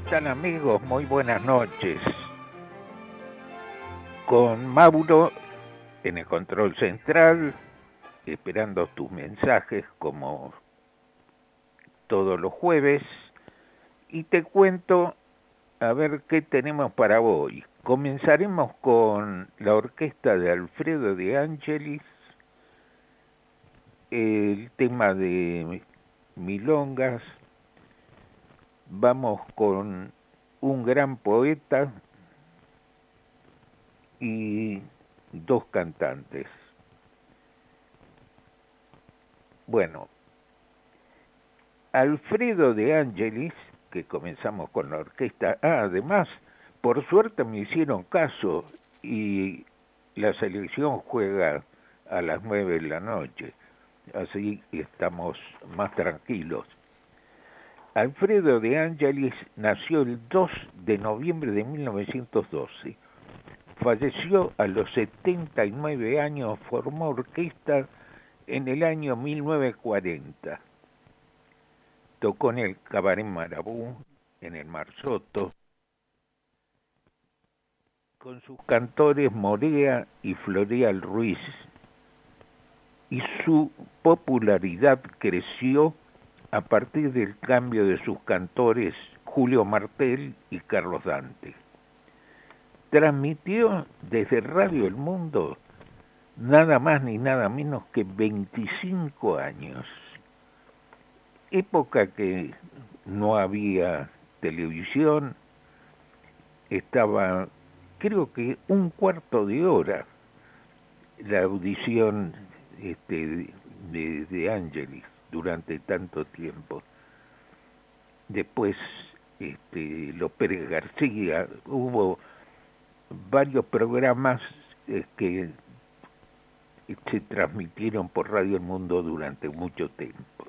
¿Qué tal amigos? Muy buenas noches. Con Mauro en el control central, esperando tus mensajes como todos los jueves, y te cuento a ver qué tenemos para hoy. Comenzaremos con la orquesta de Alfredo de Ángelis, el tema de Milongas, vamos con un gran poeta y dos cantantes. Bueno, Alfredo de Angelis, que comenzamos con la orquesta, ah, además, por suerte me hicieron caso y la selección juega a las nueve de la noche, así estamos más tranquilos. Alfredo de Angelis nació el 2 de noviembre de 1912. Falleció a los 79 años, formó orquesta en el año 1940. Tocó en el Cabaret Marabú, en el Marsoto, con sus cantores Morea y Floreal Ruiz, y su popularidad creció a partir del cambio de sus cantores Julio Martel y Carlos Dante. Transmitió desde Radio El Mundo nada más ni nada menos que 25 años, época que no había televisión, estaba creo que un cuarto de hora la audición este, de, de durante tanto tiempo. Después, este, López García, hubo varios programas eh, que se transmitieron por Radio El Mundo durante mucho tiempo.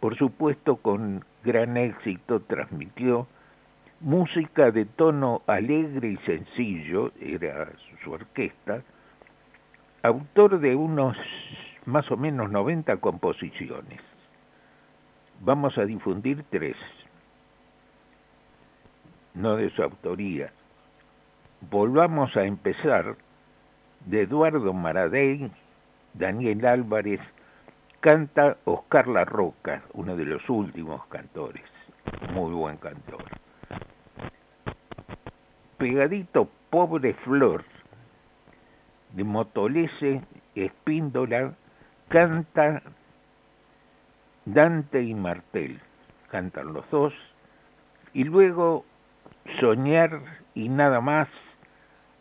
Por supuesto, con gran éxito transmitió música de tono alegre y sencillo, era su orquesta, autor de unos más o menos 90 composiciones. Vamos a difundir tres, no de su autoría. Volvamos a empezar de Eduardo Maradei, Daniel Álvarez, canta Oscar La Roca, uno de los últimos cantores, muy buen cantor. Pegadito Pobre Flor, de Motolese Espíndola, canta Dante y Martel, cantan los dos, y luego Soñar y nada más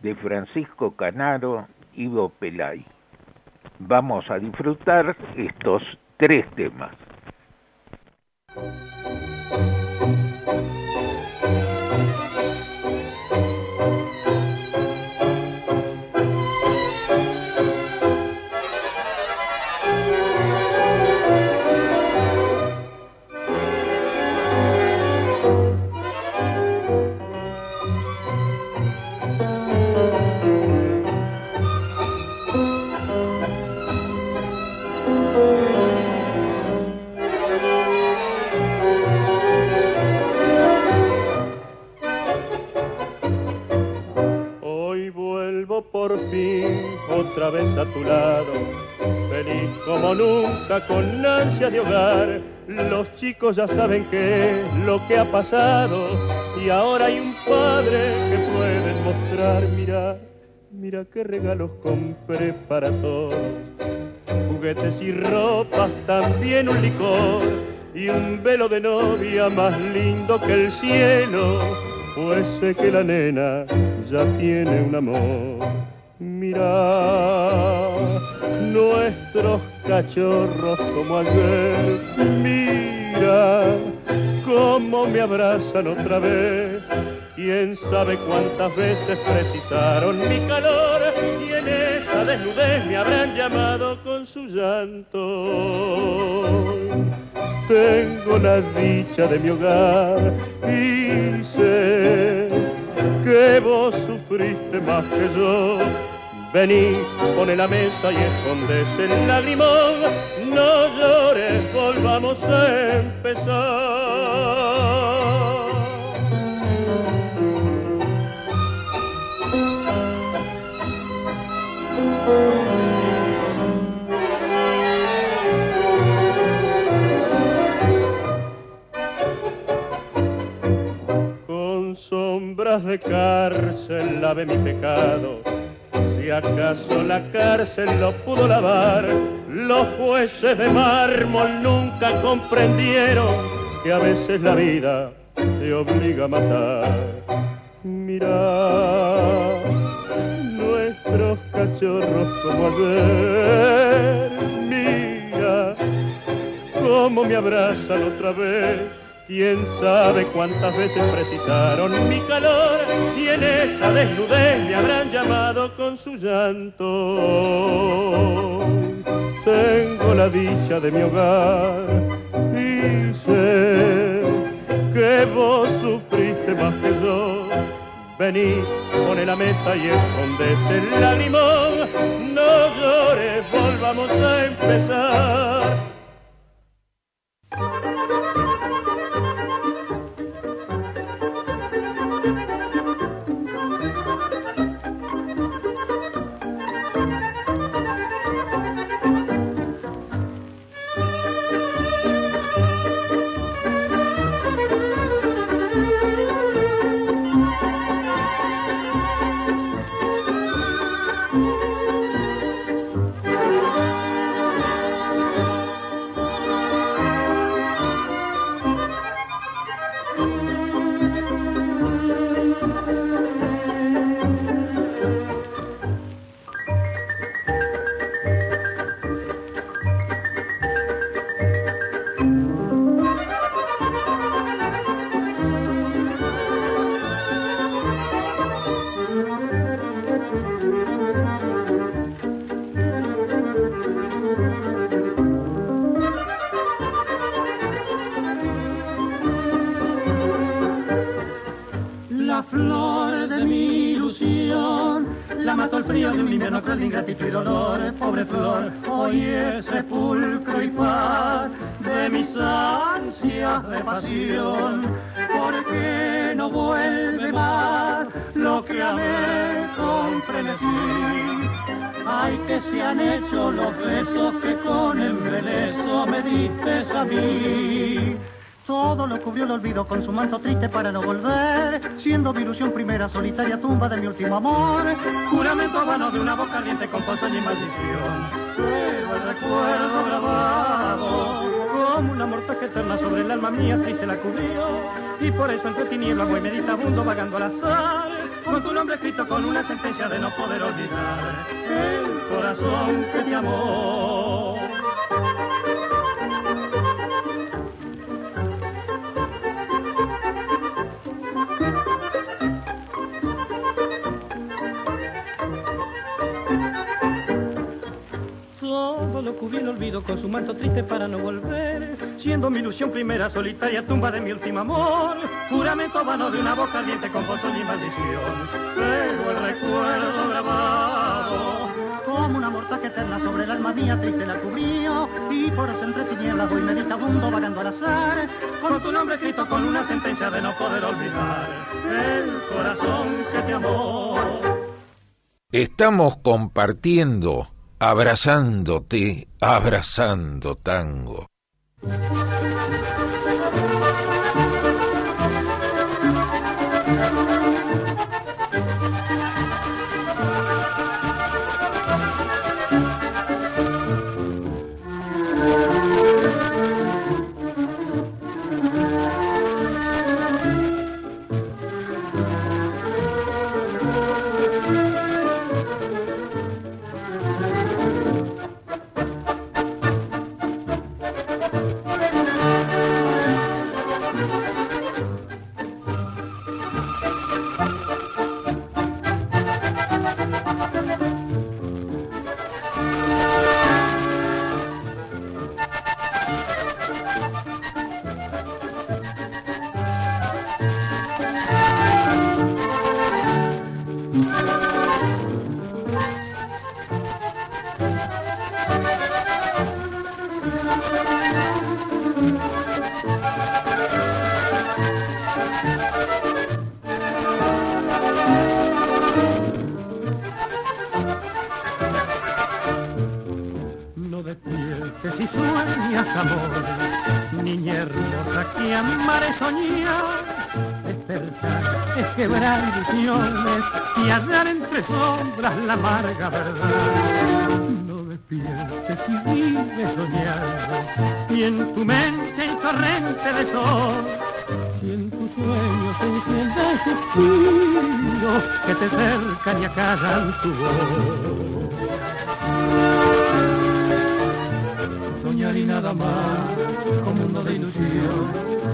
de Francisco Canaro y Ivo Pelay. Vamos a disfrutar estos tres temas. Los chicos ya saben qué es lo que ha pasado y ahora hay un padre que puede mostrar. Mira, mira qué regalos compré para todos. Juguetes y ropas, también un licor y un velo de novia más lindo que el cielo. Pues sé que la nena ya tiene un amor. Mira nuestros cachorros como ayer. Mira cómo me abrazan otra vez. Quién sabe cuántas veces precisaron mi calor y en esa desnudez me habrán llamado con su llanto. Tengo la dicha de mi hogar y sé que vos sufriste más que yo Vení, pone la mesa y escondes el lagrimón. No llores, volvamos a empezar. Con sombras de cárcel lave mi pecado si acaso la cárcel lo pudo lavar, los jueces de mármol nunca comprendieron que a veces la vida te obliga a matar. Mira nuestros cachorros como ayer, mira cómo me abrazan otra vez Quién sabe cuántas veces precisaron mi calor y en esa desnudez me habrán llamado con su llanto. Tengo la dicha de mi hogar y sé que vos sufriste más que yo. Vení, pone la mesa y escondes el lagrimón. No llores, volvamos a empezar con su manto triste para no volver, siendo mi ilusión primera solitaria tumba de mi último amor. Juramento vano de una voz caliente con ponzoña y maldición, pero el recuerdo grabado como una mortaja eterna sobre el alma mía triste la cubrió y por eso entre tinieblas voy meditabundo vagando al azar con tu nombre escrito con una sentencia de no poder olvidar el corazón que te amó. El olvido con su manto triste para no volver, siendo mi ilusión primera solitaria tumba de mi último amor, juramento vano de una boca ardiente con bolsón y maldición, pero el recuerdo grabado como una mortaja eterna sobre el alma mía triste la cubrió y por eso entre tinieblas voy meditabundo vagando al azar con tu nombre escrito con una sentencia de no poder olvidar el corazón que te amó. Estamos compartiendo abrazándote, abrazando tango. Soñar, despertar es quebrar ilusiones y hallar entre sombras la amarga verdad. No despiertes y vive soñando y en tu mente hay torrente de sol. Si en tus sueños se enciende que te cercan y acallan tu voz. Soñar y nada más, con mundo de ilusión.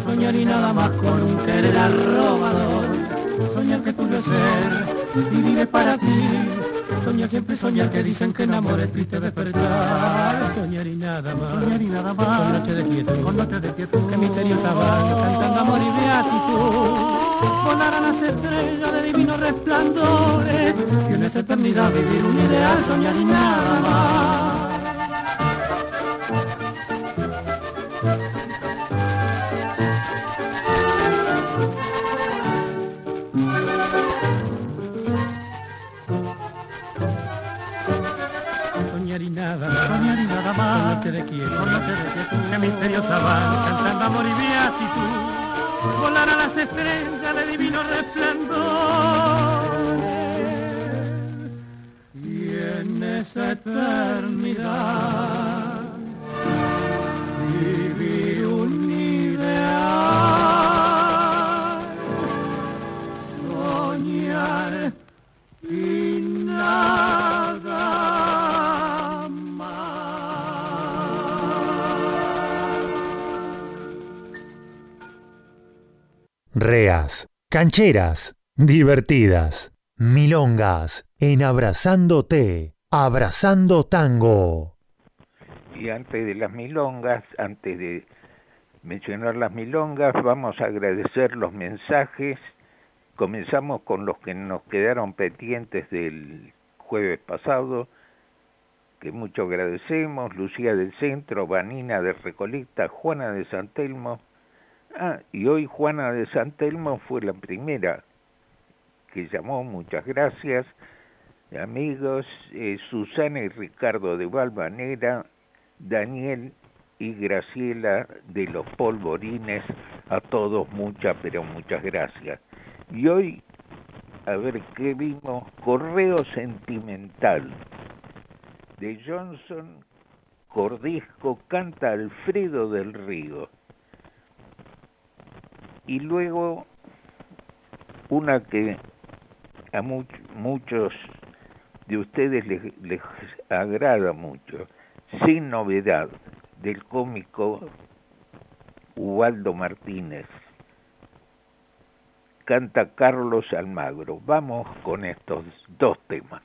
Soñar y nada más con un querer arrobador. Soñar que tuyo es ser y vive para ti. Soñar siempre soñar que dicen que enamor es triste despertar. Soñar y nada más. Soñar y nada más. Con noche de quietud. Con noche de quietud. Que misteriosa van cantando amor y beatitud. Volar las estrellas de divinos resplandores. Y en esa eternidad vivir un ideal. Soñar y nada más. Noche de noche de que misteriosa van cantando amor y beatitud, volar a las estrellas de divino resplandor. Y en esa eternidad reas, cancheras, divertidas, milongas, en Abrazándote, Abrazando Tango. Y antes de las milongas, antes de mencionar las milongas, vamos a agradecer los mensajes. Comenzamos con los que nos quedaron pendientes del jueves pasado, que mucho agradecemos, Lucía del Centro, Vanina de Recoleta, Juana de San Telmo, Ah, y hoy Juana de San Telmo fue la primera que llamó, muchas gracias. Amigos, eh, Susana y Ricardo de Valvanera, Daniel y Graciela de los Polvorines, a todos muchas, pero muchas gracias. Y hoy, a ver qué vimos, Correo Sentimental de Johnson Cordisco canta Alfredo del Río y luego una que a muchos de ustedes les, agrada mucho, sin novedad, del cómico Ubaldo Martínez. Canta Carlos Almagro. Vamos con estos dos temas.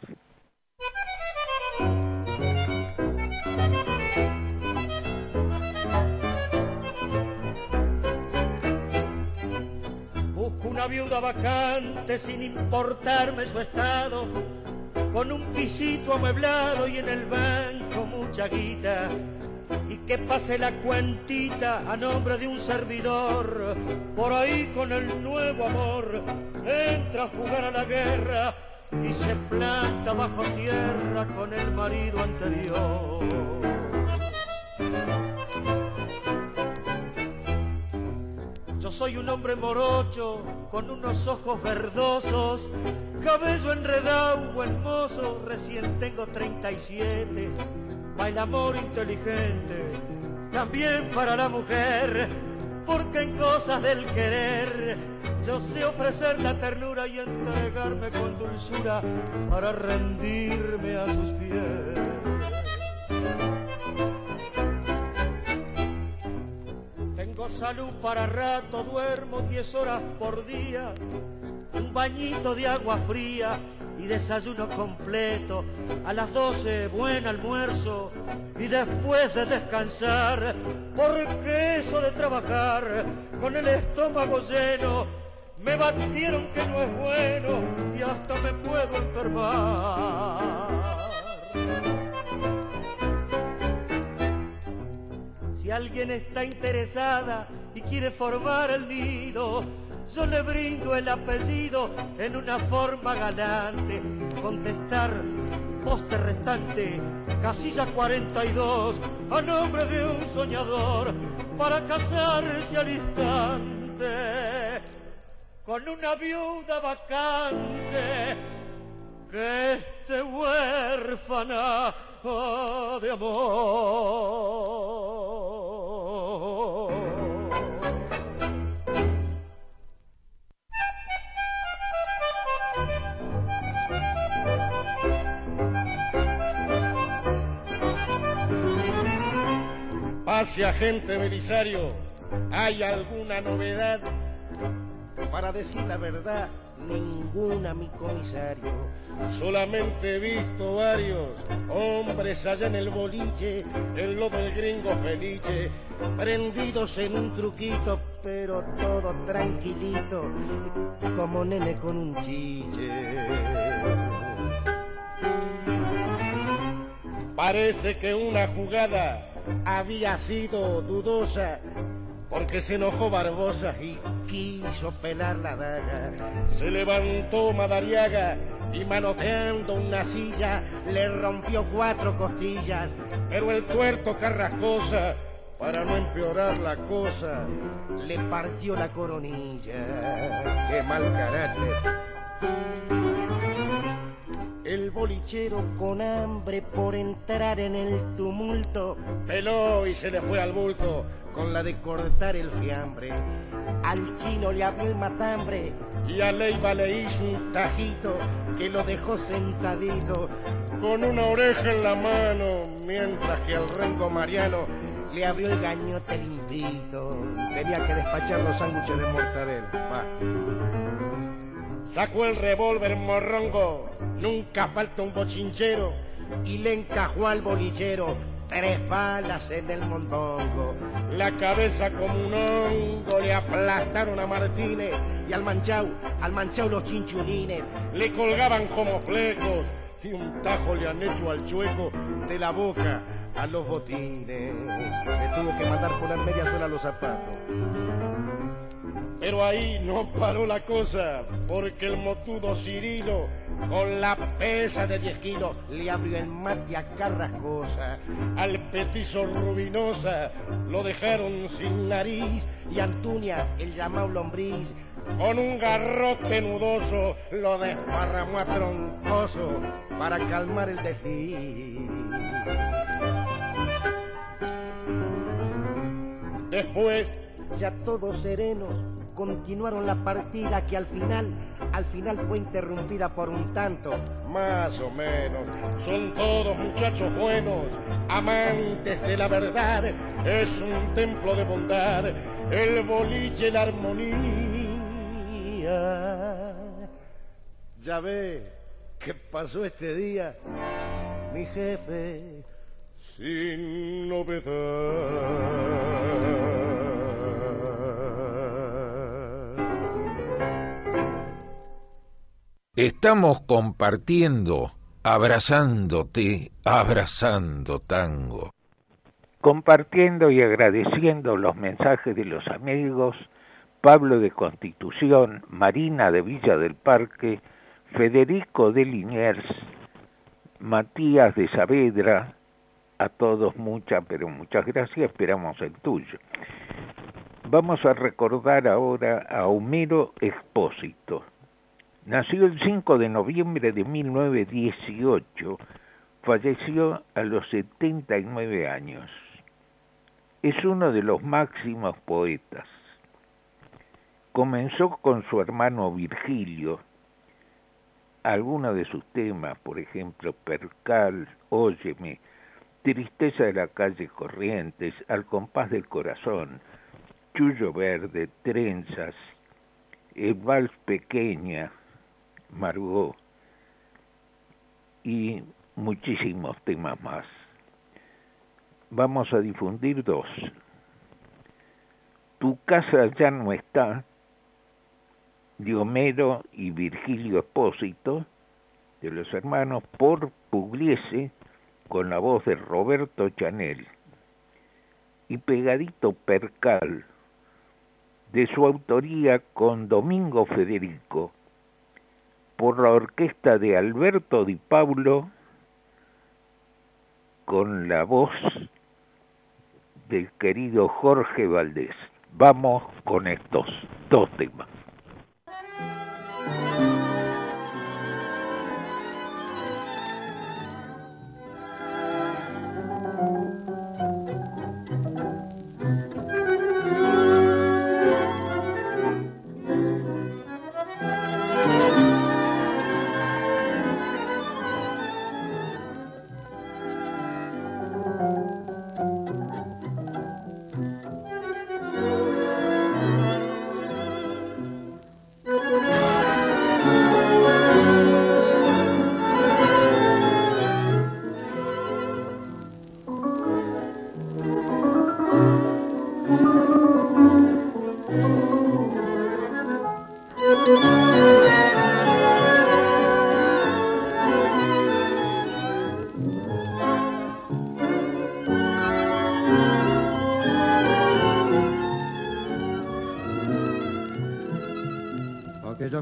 Viuda vacante sin importarme su estado, con un pisito amueblado y en el banco mucha guita, y que pase la cuentita a nombre de un servidor, por ahí con el nuevo amor, entra a jugar a la guerra y se planta bajo tierra con el marido anterior. Soy un hombre morocho con unos ojos verdosos, cabello enredado, hermoso, recién tengo 37. Baila amor inteligente, también para la mujer, porque en cosas del querer yo sé ofrecer la ternura y entregarme con dulzura para rendirme a sus pies. Salud para rato, duermo diez horas por día, un bañito de agua fría y desayuno completo, a las doce buen almuerzo y después de descansar, porque eso de trabajar con el estómago lleno, me batieron que no es bueno y hasta me puedo enfermar. Si alguien está interesada y quiere formar el nido, yo le brindo el apellido en una forma galante. Contestar poste restante, casilla 42, a nombre de un soñador, para casarse al instante con una viuda vacante que esté huérfana de amor. Hacia gente Belisario, ¿hay alguna novedad? Para decir la verdad, ninguna, mi comisario. Solamente he visto varios hombres allá en el boliche, en lo del gringo felice, prendidos en un truquito, pero todo tranquilito, como nene con un chiche. Parece que una jugada había sido dudosa porque se enojó Barbosa y quiso pelar la daga. Se levantó Madariaga y manoteando una silla le rompió cuatro costillas, pero el tuerto Carrascosa, para no empeorar la cosa, le partió la coronilla. Qué mal carácter. El bolichero con hambre por entrar en el tumulto. Peló y se le fue al bulto. Con la de cortar el fiambre. Al chino le abrió el matambre. Y a Leiva le hizo un tajito que lo dejó sentadito con una oreja en la mano, mientras que al rengo Mariano le abrió el gañote limpito. Tenía que despachar los sándwiches de mortadela. Sacó el revólver morrongo, nunca falta un bochinchero, y le encajó al bolichero tres balas en el mondongo. La cabeza como un hongo le aplastaron a Martínez y al manchau, al manchau los chinchulines. Le colgaban como flecos y un tajo le han hecho al chueco de la boca a los botines. Le tuvo que mandar poner media suela a los zapatos. Pero ahí no paró la cosa, porque el motudo Cirilo, con la pesa de 10 kilos, le abrió el mate a Carrascosa. Al petizo Rubinosa lo dejaron sin nariz, y Antunia, el llamado lombriz, con un garrote nudoso lo desparramó a troncoso para calmar el desliz. Después, ya todos serenos, continuaron la partida que al final, al final fue interrumpida por un tanto. Más o menos, son todos muchachos buenos, amantes de la verdad, es un templo de bondad, el boliche, la armonía. Ya ve qué pasó este día, mi jefe, sin novedad. Estamos compartiendo, abrazándote, abrazando tango. Compartiendo y agradeciendo los mensajes de los amigos, Pablo de Constitución, Marina de Villa del Parque, Federico de Liniers, Matías de Saavedra, a todos muchas, pero muchas gracias, esperamos el tuyo. Vamos a recordar ahora a Homero Expósito Nació el 5 de noviembre de 1918, falleció a los 79 años. Es uno de los máximos poetas. Comenzó con su hermano Virgilio. Algunos de sus temas, por ejemplo, Percal, Óyeme, Tristeza de la calle Corrientes, Al compás del corazón, Chullo Verde, Trenzas, El Vals Pequeña, Margot y muchísimos temas más. Vamos a difundir dos. Tu casa ya no está, de Homero y Virgilio Espósito, de los hermanos, por Pugliese, con la voz de Roberto Chanel, y pegadito Percal, de su autoría con Domingo Federico, por la orquesta de Alberto Di Paulo con la voz del querido Jorge Valdés. Vamos con estos dos temas.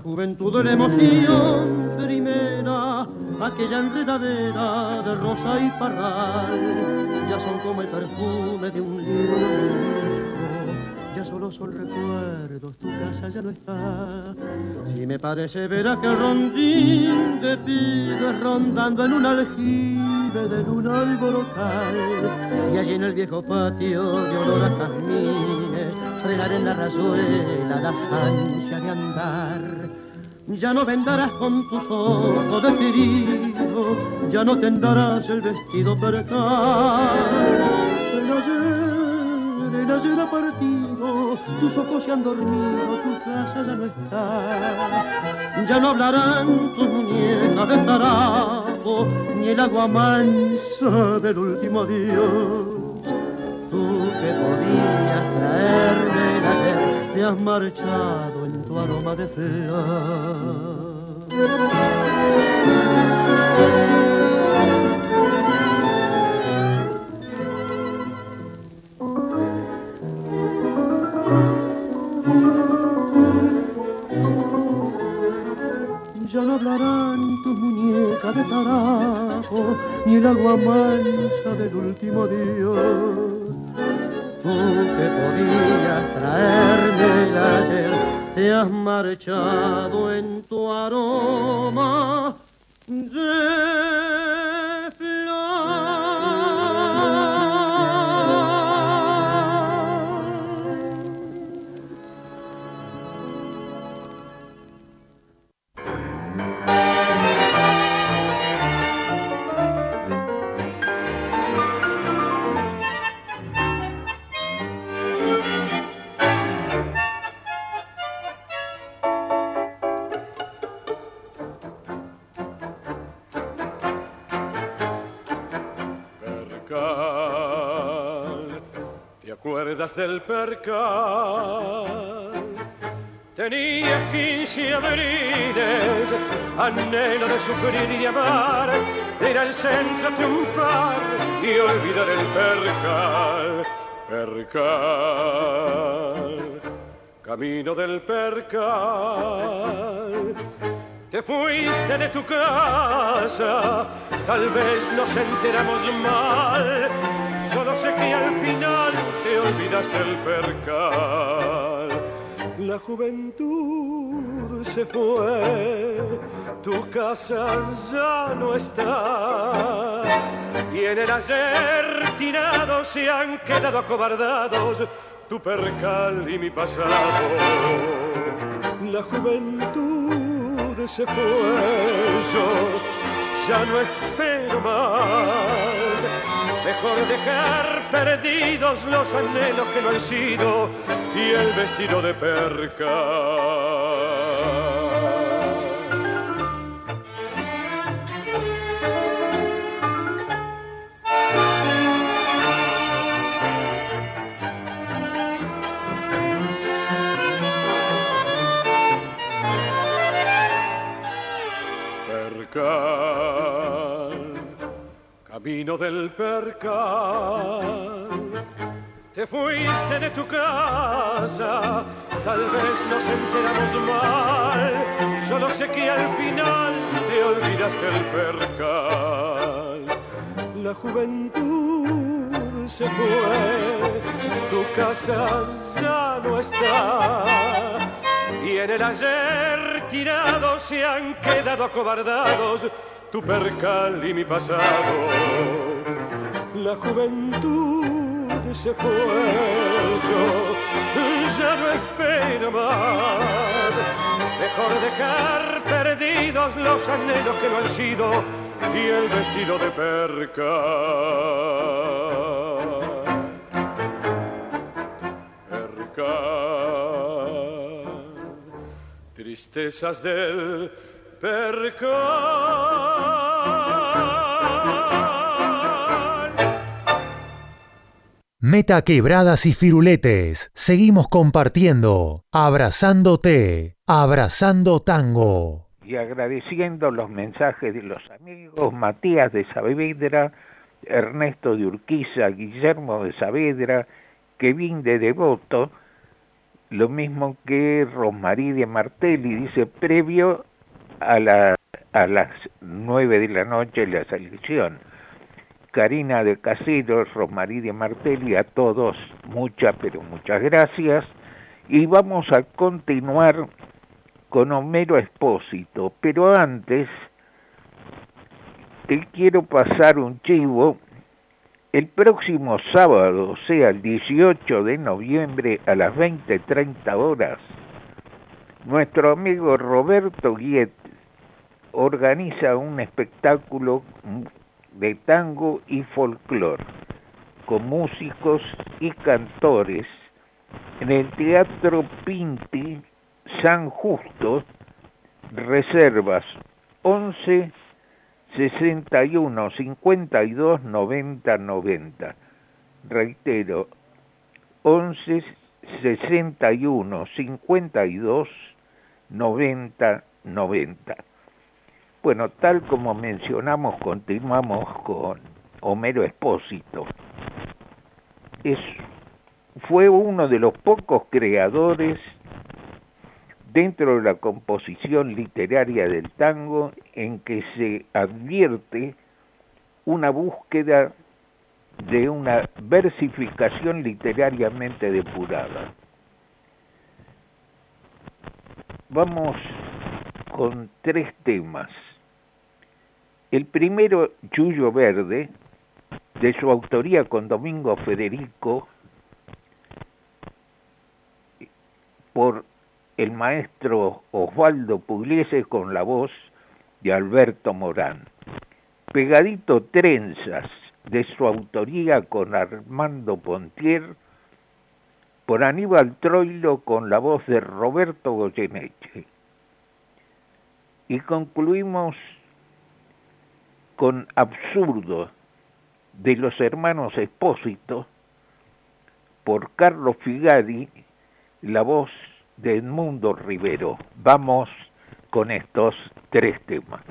Juventud la emoción primera, aquella enredadera de rosa y parral, ya son como el perfume de un libro solo son recuerdos, tu casa ya no está. Si me parece ver aquel rondín de pibes rondando en un aljibe de luna alborocal, y allí en el viejo patio de olor a jazmines, frenar en la razuela la ansia de andar ya no vendarás con tus ojos de ya no tendrás el vestido percal. El el ayer ha partido, tus ojos se han dormido, tu casa ya no está. Ya no hablarán tus muñecas de tarajo, ni el agua mansa del último adiós. Tú que podías traerme el ayer, te has marchado aroma de flor. Ya no hablarán tus muñecas de tarajo, ni el agua mansa del último Dios. Tú que podías traerme el ayer te has marchado en tu aroma Tenía quince abriles, anhelo de sufrir y amar, era el centro triunfar y olvidar el percal. Percal, camino del percal. Te fuiste de tu casa, tal vez nos enteramos mal Solo sé que al final olvidaste el percal. La juventud se fue, tu casa ya no está. Y en el ayer tirado se han quedado acobardados tu percal y mi pasado. La juventud se fue, yo ya no espero más Mejor dejar perdidos los anhelos que no han sido y el vestido de perca. Vino del percal. Te fuiste de tu casa, tal vez nos enteramos mal. Solo sé que al final te olvidaste el percal. la juventud se fue, tu casa ya no está. Y en el ayer tirados se han quedado acobardados tu percal y mi pasado. La juventud se fue, yo ya no espero más. Mejor dejar perdidos los anhelos que no han sido y el vestido de perca. Perca. Tristezas del Meta quebradas y firuletes. Seguimos compartiendo, abrazándote, abrazando tango. Y agradeciendo los mensajes de los amigos Matías de Saavedra, Ernesto de Urquiza, Guillermo de Saavedra, Kevin de Devoto, lo mismo que Rosmarí de Martelli, dice previo a, la, a las nueve de la noche la selección. Karina de Caseros, Rosmarí de Martelli, a todos muchas, pero muchas gracias. Y vamos a continuar con Homero Espósito, pero antes te quiero pasar un chivo. El próximo sábado, sea, el 18 de noviembre a las 20.30 horas, nuestro amigo Roberto Guiet organiza un espectáculo de tango y folclore con músicos y cantores en el Teatro Pinti San Justo, reservas 11 61 52 90 90. Reitero, 11 61 52 90 90. Bueno, tal como mencionamos, continuamos con Homero Espósito. Es, fue uno de los pocos creadores dentro de la composición literaria del tango en que se advierte una búsqueda de una versificación literariamente depurada. Vamos con tres temas. El primero, Yuyo Verde, de su autoría con Domingo Federico, por el maestro Osvaldo Pugliese con la voz de Alberto Morán. Pegadito Trenzas, de su autoría con Armando Pontier, por Aníbal Troilo con la voz de Roberto Goyeneche. Y concluimos con Absurdo de los hermanos Espósito por Carlos Figari, la voz de Edmundo Rivero. Vamos con estos tres temas.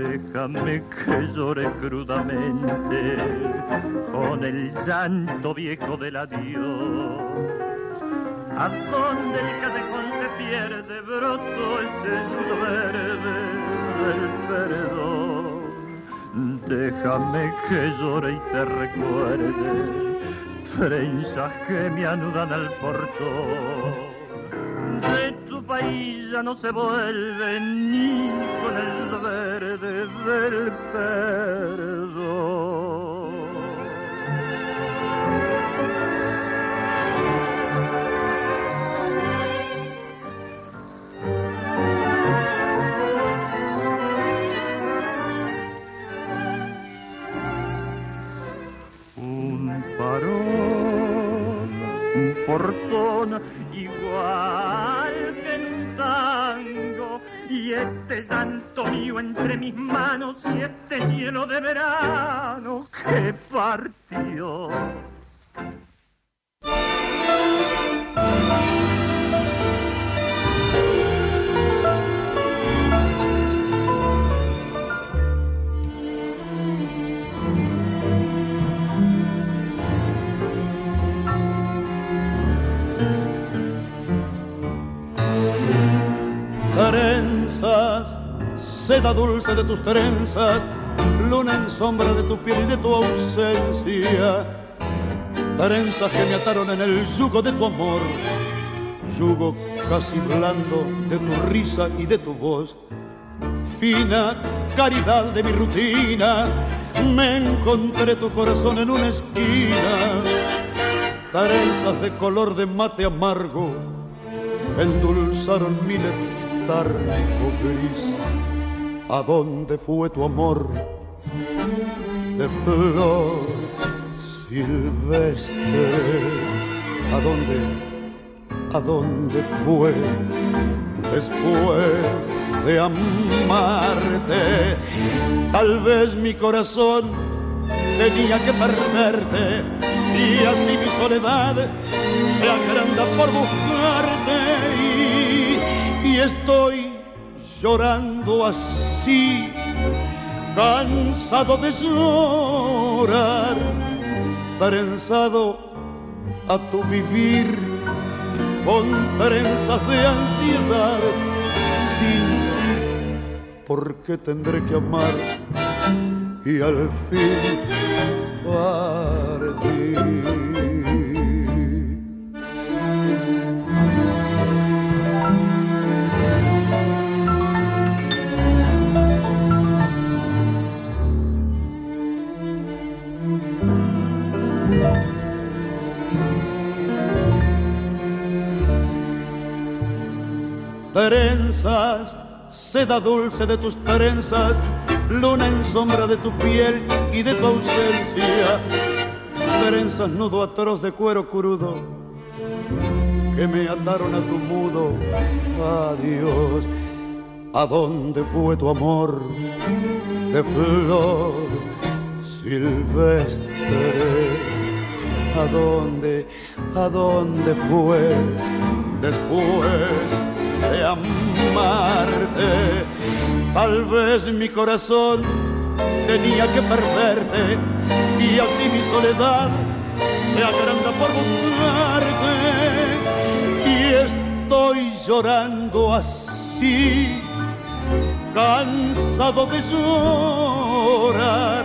Déjame que llore crudamente con el santo viejo del adiós. A donde el cadejón se pierde, broto ese verde del perdón. Déjame que llore y te recuerde trenzas que me anudan al portón. País ya no se vuelve ni con el verde del perdón. portón y este santo mío entre mis manos y este de verano que partió. Seda dulce de tus trenzas, luna en sombra de tu piel y de tu ausencia. Trenzas que me ataron en el yugo de tu amor, yugo casi blando de tu risa y de tu voz. Fina caridad de mi rutina, me encontré tu corazón en una esquina. Trenzas de color de mate amargo, endulzaron mi letargo gris ¿A dónde fue tu amor de flor silvestre? ¿A dónde, a dónde fue después de amarte? Tal vez mi corazón tenía que perderte y así mi soledad se agranda por buscarte y, y estoy llorando así, cansado de llorar, trenzado a tu vivir con trenzas de ansiedad. Sí, porque tendré que amar y al fin partir. Trenzas, seda dulce de tus trenzas, luna en sombra de tu piel y de tu ausencia, trenzas nudo atroz de cuero crudo que me ataron a tu mudo adiós. ¿A dónde fue tu amor de flor silvestre? ¿A dónde, a dónde fue después? De amarte. Tal vez mi corazón tenía que perderte y así mi soledad se agranda por buscarte. Y estoy llorando así, cansado de llorar,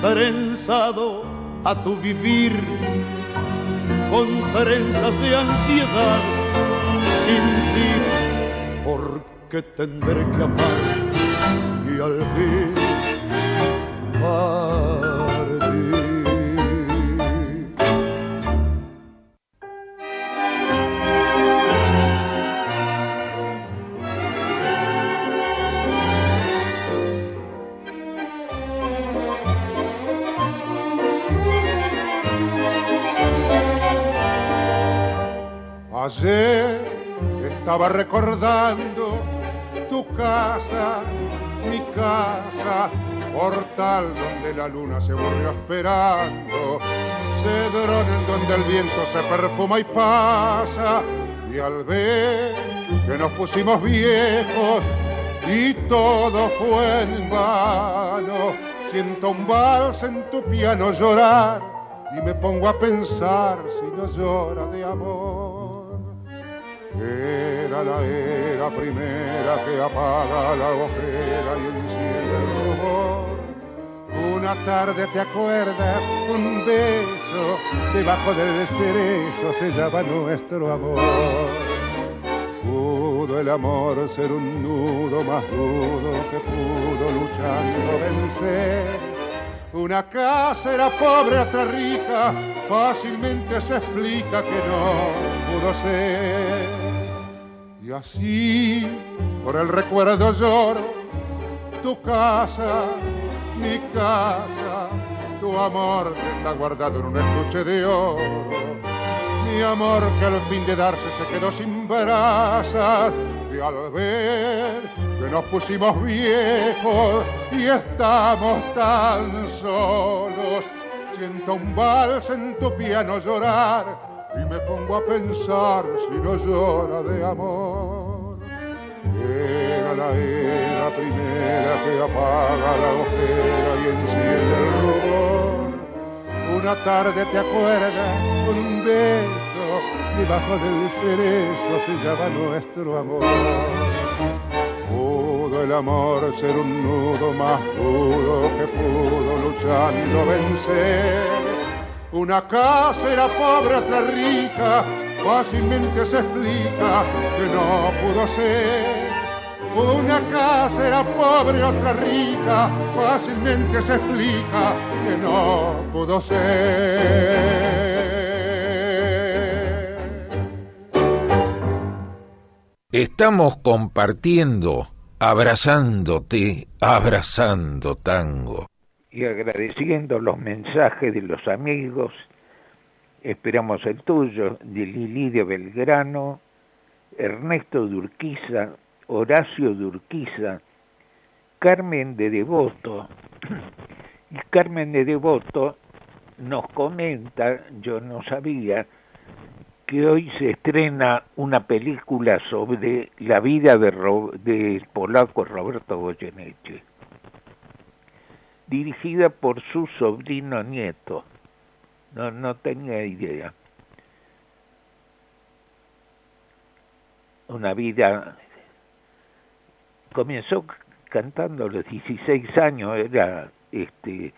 trenzado a tu vivir con trenzas de ansiedad sin ti, porque tendré que amar y al fin partir. Estaba recordando tu casa, mi casa, portal donde la luna se volvió esperando. cedrón en donde el viento se perfuma y pasa. Y al ver que nos pusimos viejos y todo fue en vano, siento un vals en tu piano llorar y me pongo a pensar si no llora de amor. Era la era primera que apaga la ojera y enciende el rubor. Una tarde te acuerdas, un beso debajo del cerezo sellaba nuestro amor. Pudo el amor ser un nudo más duro que pudo luchando vencer una casa era pobre, otra rica, fácilmente se explica que no pudo ser. Y así, por el recuerdo lloro, tu casa, mi casa, tu amor está guardado en un estuche de oro. Mi amor que al fin de darse se quedó sin brasas y al ver que nos pusimos viejos y estamos tan solos. Siento un vals en tu piano llorar y me pongo a pensar si no llora de amor. Era la era primera que apaga la ojera y enciende el rubor. Una tarde te acuerdas, un beso debajo del cerezo se llama nuestro amor el amor ser un nudo más duro que pudo luchando vencer. Una casa era pobre, otra rica, fácilmente se explica que no pudo ser. Una casa era pobre, otra rica, fácilmente se explica que no pudo ser. Estamos compartiendo abrazándote, abrazando tango. Y agradeciendo los mensajes de los amigos, esperamos el tuyo, de Lili de Belgrano, Ernesto Durquiza, Horacio Durquiza, Carmen de Devoto. Y Carmen de Devoto nos comenta, yo no sabía, que hoy se estrena una película sobre la vida de polaco Roberto Goyeneche, dirigida por su sobrino nieto. No, no tenía idea. Una vida comenzó cantando a los 16 años, era este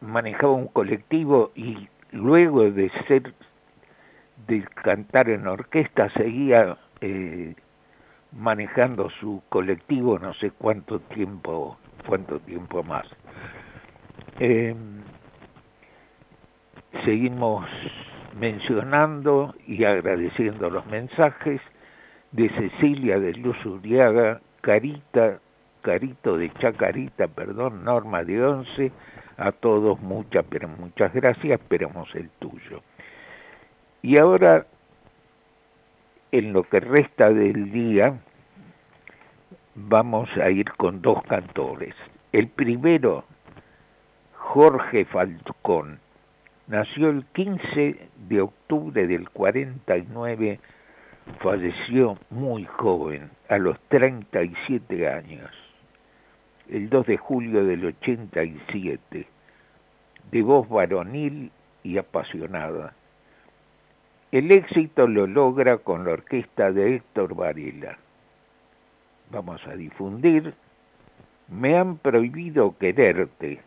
manejaba un colectivo y luego de ser de cantar en orquesta seguía eh, manejando su colectivo no sé cuánto tiempo cuánto tiempo más eh, seguimos mencionando y agradeciendo los mensajes de Cecilia de Luz Uriaga, Carita, Carito de Chacarita, perdón, Norma de Once, a todos muchas, pero muchas gracias, esperamos el tuyo. Y ahora, en lo que resta del día, vamos a ir con dos cantores. El primero, Jorge Falcón, nació el 15 de octubre del 49, falleció muy joven, a los 37 años el 2 de julio del 87, de voz varonil y apasionada. El éxito lo logra con la orquesta de Héctor Varela. Vamos a difundir Me han prohibido quererte,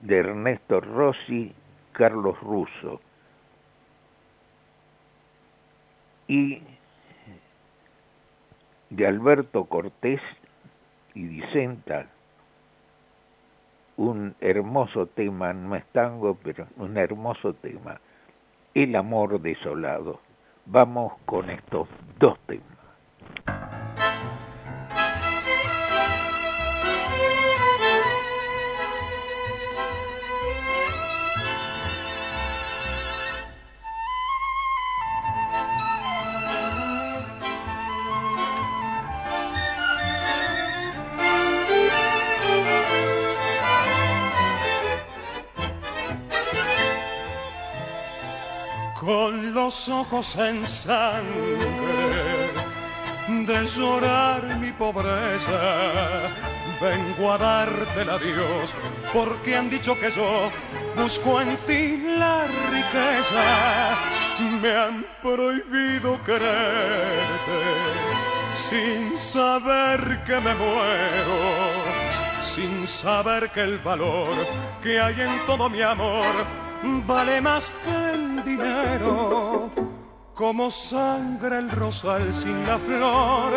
de Ernesto Rossi, Carlos Russo. Y de Alberto Cortés y disenta un hermoso tema, no es tango, pero un hermoso tema, el amor desolado. Vamos con estos dos temas. Ojos en sangre de llorar mi pobreza. Vengo a darte la Dios porque han dicho que yo busco en ti la riqueza. Me han prohibido quererte sin saber que me muero, sin saber que el valor que hay en todo mi amor vale más que el dinero. Como sangra el rosal sin la flor,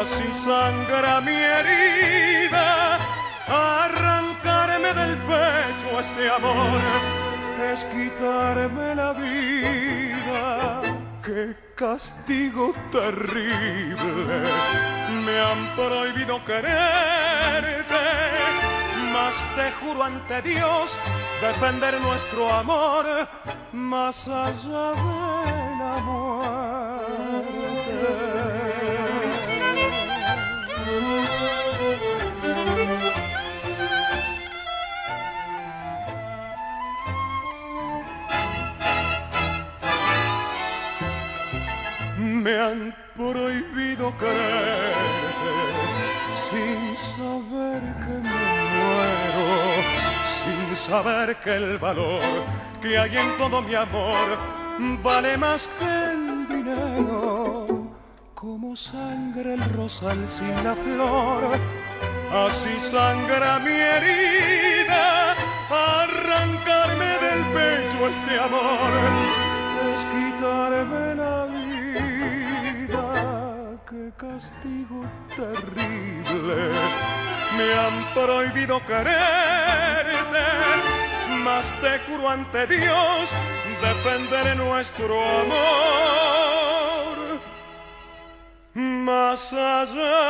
así sangra mi herida. Arrancarme del pecho este amor es quitarme la vida. Qué castigo terrible, me han prohibido quererte, mas te juro ante Dios defender nuestro amor más allá de Me han prohibido quererte sin saber que me muero, sin saber que el valor que hay en todo mi amor vale más que el dinero. Como sangra el rosal sin la flor, así sangra mi herida. Arrancarme del pecho este amor es quitarme la vida. Qué castigo terrible. Me han prohibido quererte, mas te juro ante Dios defenderé nuestro amor. Más allá,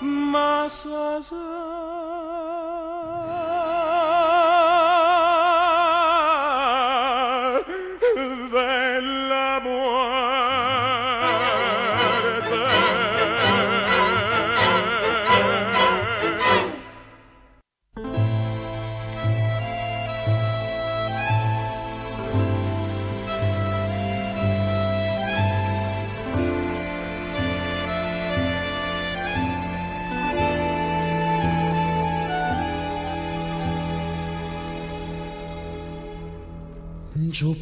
más allá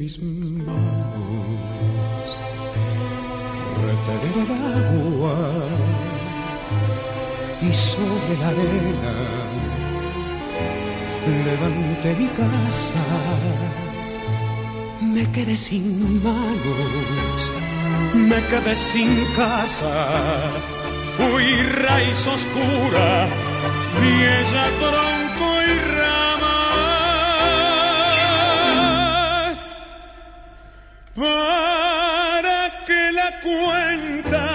Mis manos retener el agua y sobre la arena levanté mi casa. Me quedé sin manos, me quedé sin casa. Fui raíz oscura ella tronco y rama. Para que la cuenta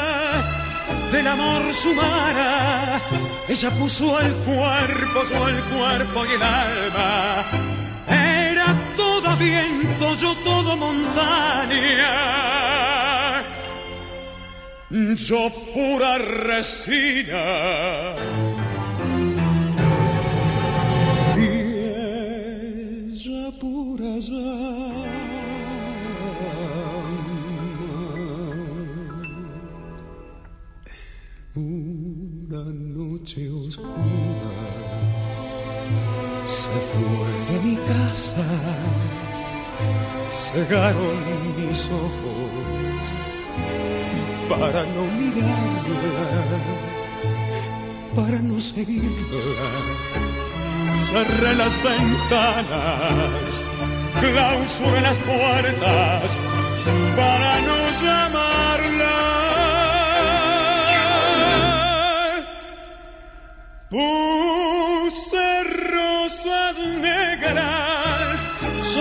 del amor sumara, ella puso el cuerpo, yo el cuerpo y el alma. Era todo viento, yo todo montaña. Yo pura resina. Y ella pura. Casa, cegaron mis ojos para no mirarla, para no seguirla. Cerré las ventanas, clausuré las puertas para no llamarla.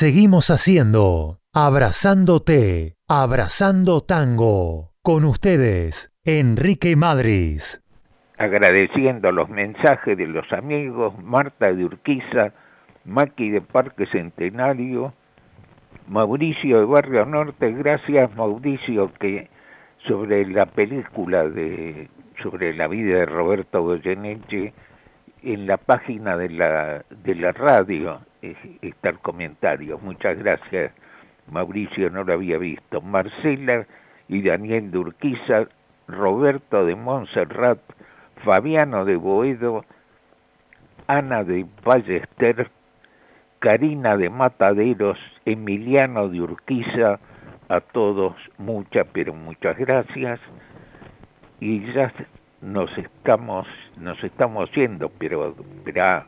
Seguimos haciendo Abrazándote, Abrazando Tango. Con ustedes, Enrique Madris. agradeciendo los mensajes de los amigos Marta de Urquiza, Maki de Parque Centenario, Mauricio de Barrio Norte, gracias Mauricio que sobre la película de sobre la vida de Roberto Goyeneche en la página de la de la radio está el comentario. Muchas gracias Mauricio, no lo había visto. Marcela y Daniel de Urquiza, Roberto de Montserrat, Fabiano de Boedo, Ana de Ballester, Karina de Mataderos, Emiliano de Urquiza, a todos muchas, pero muchas gracias. Y ya nos estamos, nos estamos yendo, pero verá,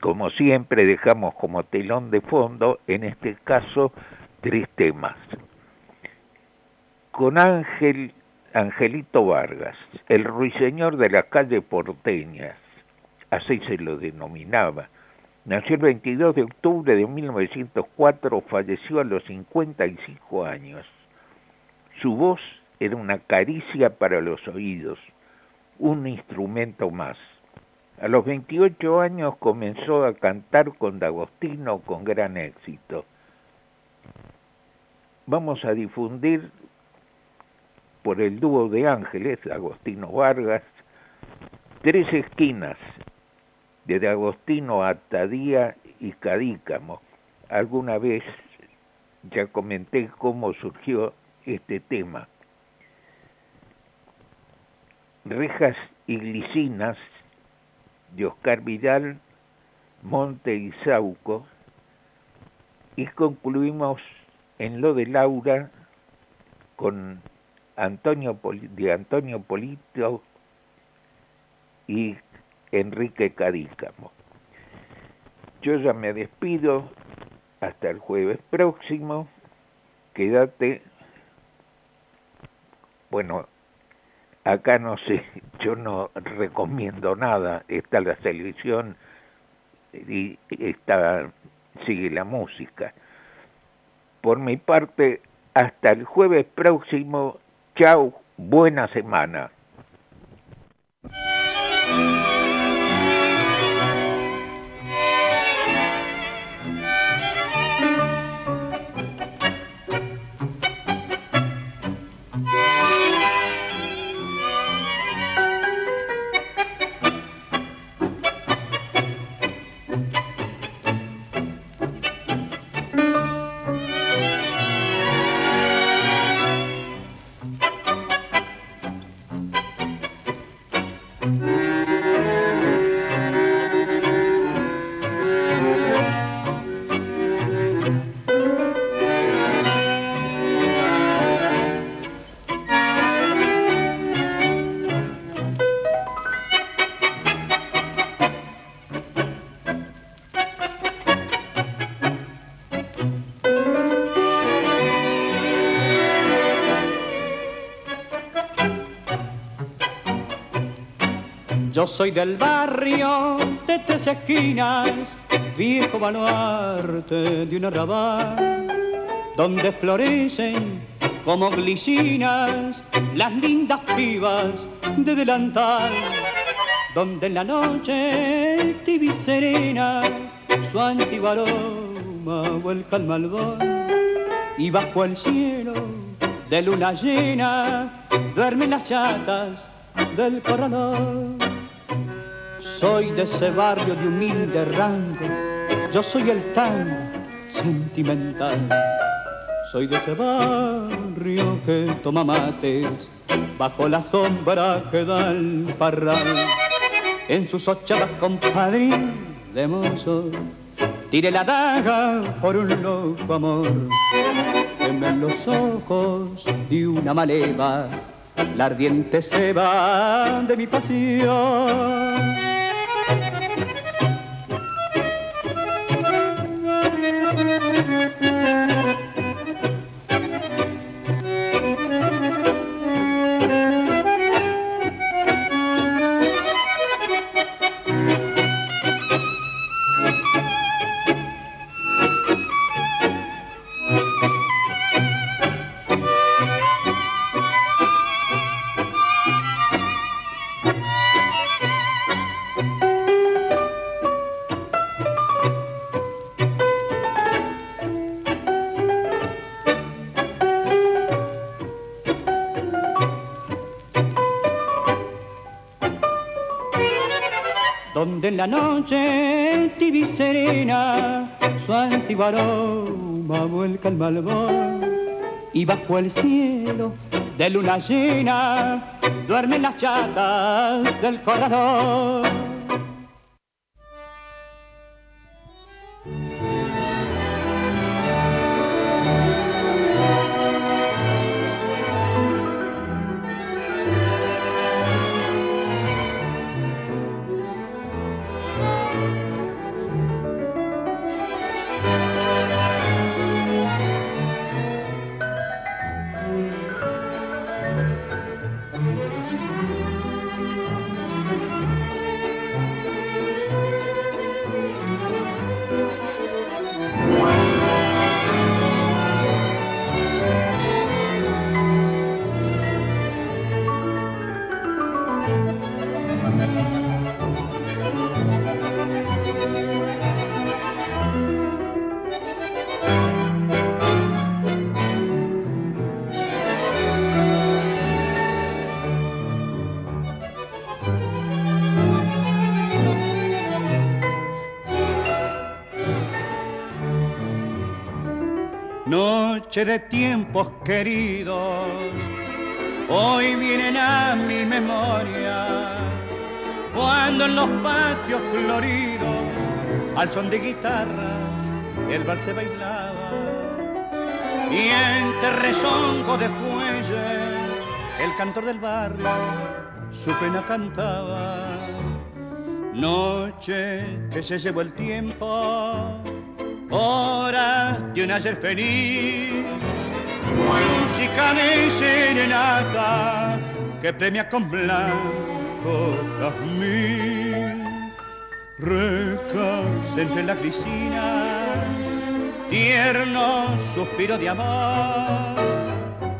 como siempre dejamos como telón de fondo, en este caso, tres temas. Con Ángel, Angelito Vargas, el ruiseñor de la calle porteñas, así se lo denominaba, Nació el 22 de octubre de 1904, falleció a los 55 años. Su voz era una caricia para los oídos, un instrumento más. A los 28 años comenzó a cantar con D'Agostino con gran éxito. Vamos a difundir por el dúo de ángeles, Agostino Vargas, Tres Esquinas, de Agostino a Tadía y Cadícamo. Alguna vez ya comenté cómo surgió este tema. Rejas y glicinas de Oscar Vidal, Monte y Sauco, y concluimos en lo de Laura con Antonio de Antonio Polito y Enrique Cadícamo. Yo ya me despido hasta el jueves próximo. Quédate. Bueno, acá no sé, yo no recomiendo nada. Está la televisión y está, sigue la música. Por mi parte, hasta el jueves próximo. Chao, buena semana. Soy del barrio de tres esquinas, viejo baluarte de un arrabal, donde florecen como glicinas las lindas pibas de delantal, donde en la noche tibia y serena su antiguo vuelca al malvón y bajo el cielo de luna llena duermen las chatas del corralón. Soy de ese barrio de humilde rango, yo soy el tan sentimental. Soy de ese barrio que toma mates bajo la sombra que da el parral. En sus ochavas compadre de mozo, tire la daga por un loco amor. en los ojos de una maleva la ardiente va de mi pasión. Tibia serena su antiguo aroma vuelca el malvón y bajo el cielo de luna llena duermen las chatas del corredor. De tiempos queridos, hoy vienen a mi memoria, cuando en los patios floridos, al son de guitarras, el vals se bailaba, y entre rezongo de fuelle, el cantor del barrio su pena cantaba. Noche que se llevó el tiempo horas de un ayer feliz, música de serenata que premia con blanco jazmín, rejas entre la crisina, tierno suspiro de amor,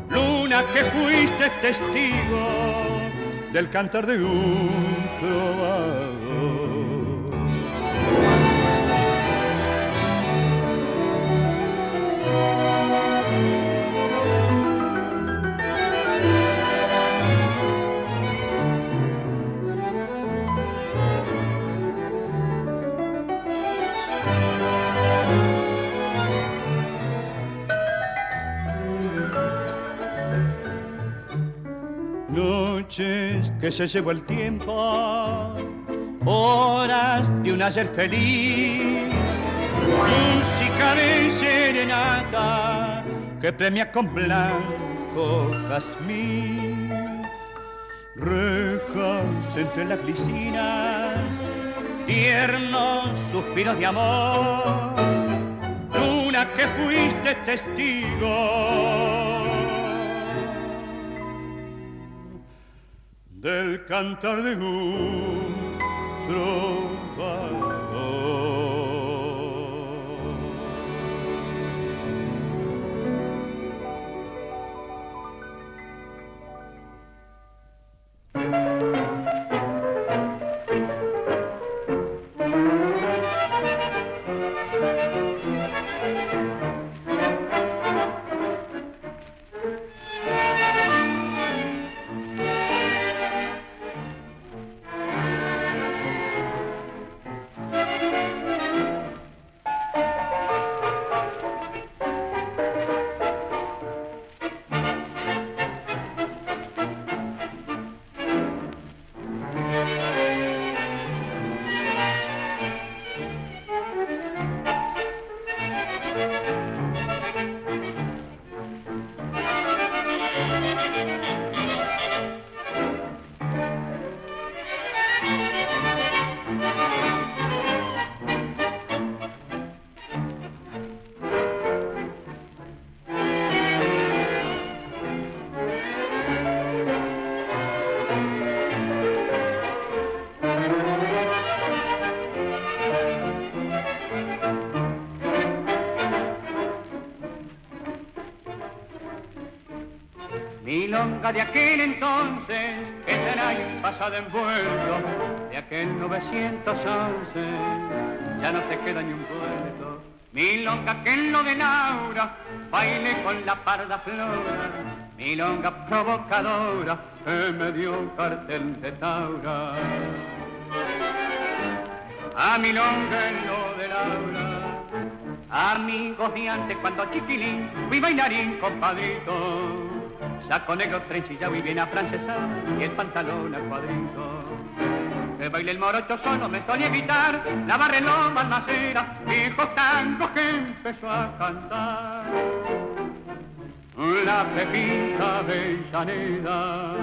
luna que fuiste testigo del cantar de un trovador. Que se llevó el tiempo, horas de un ayer feliz, música de serenata que premia con blanco jazmín, rejas entre las glicinas, tiernos suspiros de amor, luna que fuiste testigo del cantar de un. Un pasado envuelto, de aquel 911, ya no se queda ni un puerto. Milonga que en lo de Laura, baile con la parda flora, milonga provocadora, que me dio un cartel de Taura. A milonga en lo de Laura, amigos de antes cuando chiquilín, fui bailarín compadrito saco negro, trencillado y bien afrancesado, y el pantalón al cuadrito. Que baile el morocho solo me solía evitar, la barre loma almacera, viejos tango que empezó a cantar. La pepita de avellaneda,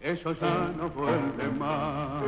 eso ya no vuelve más.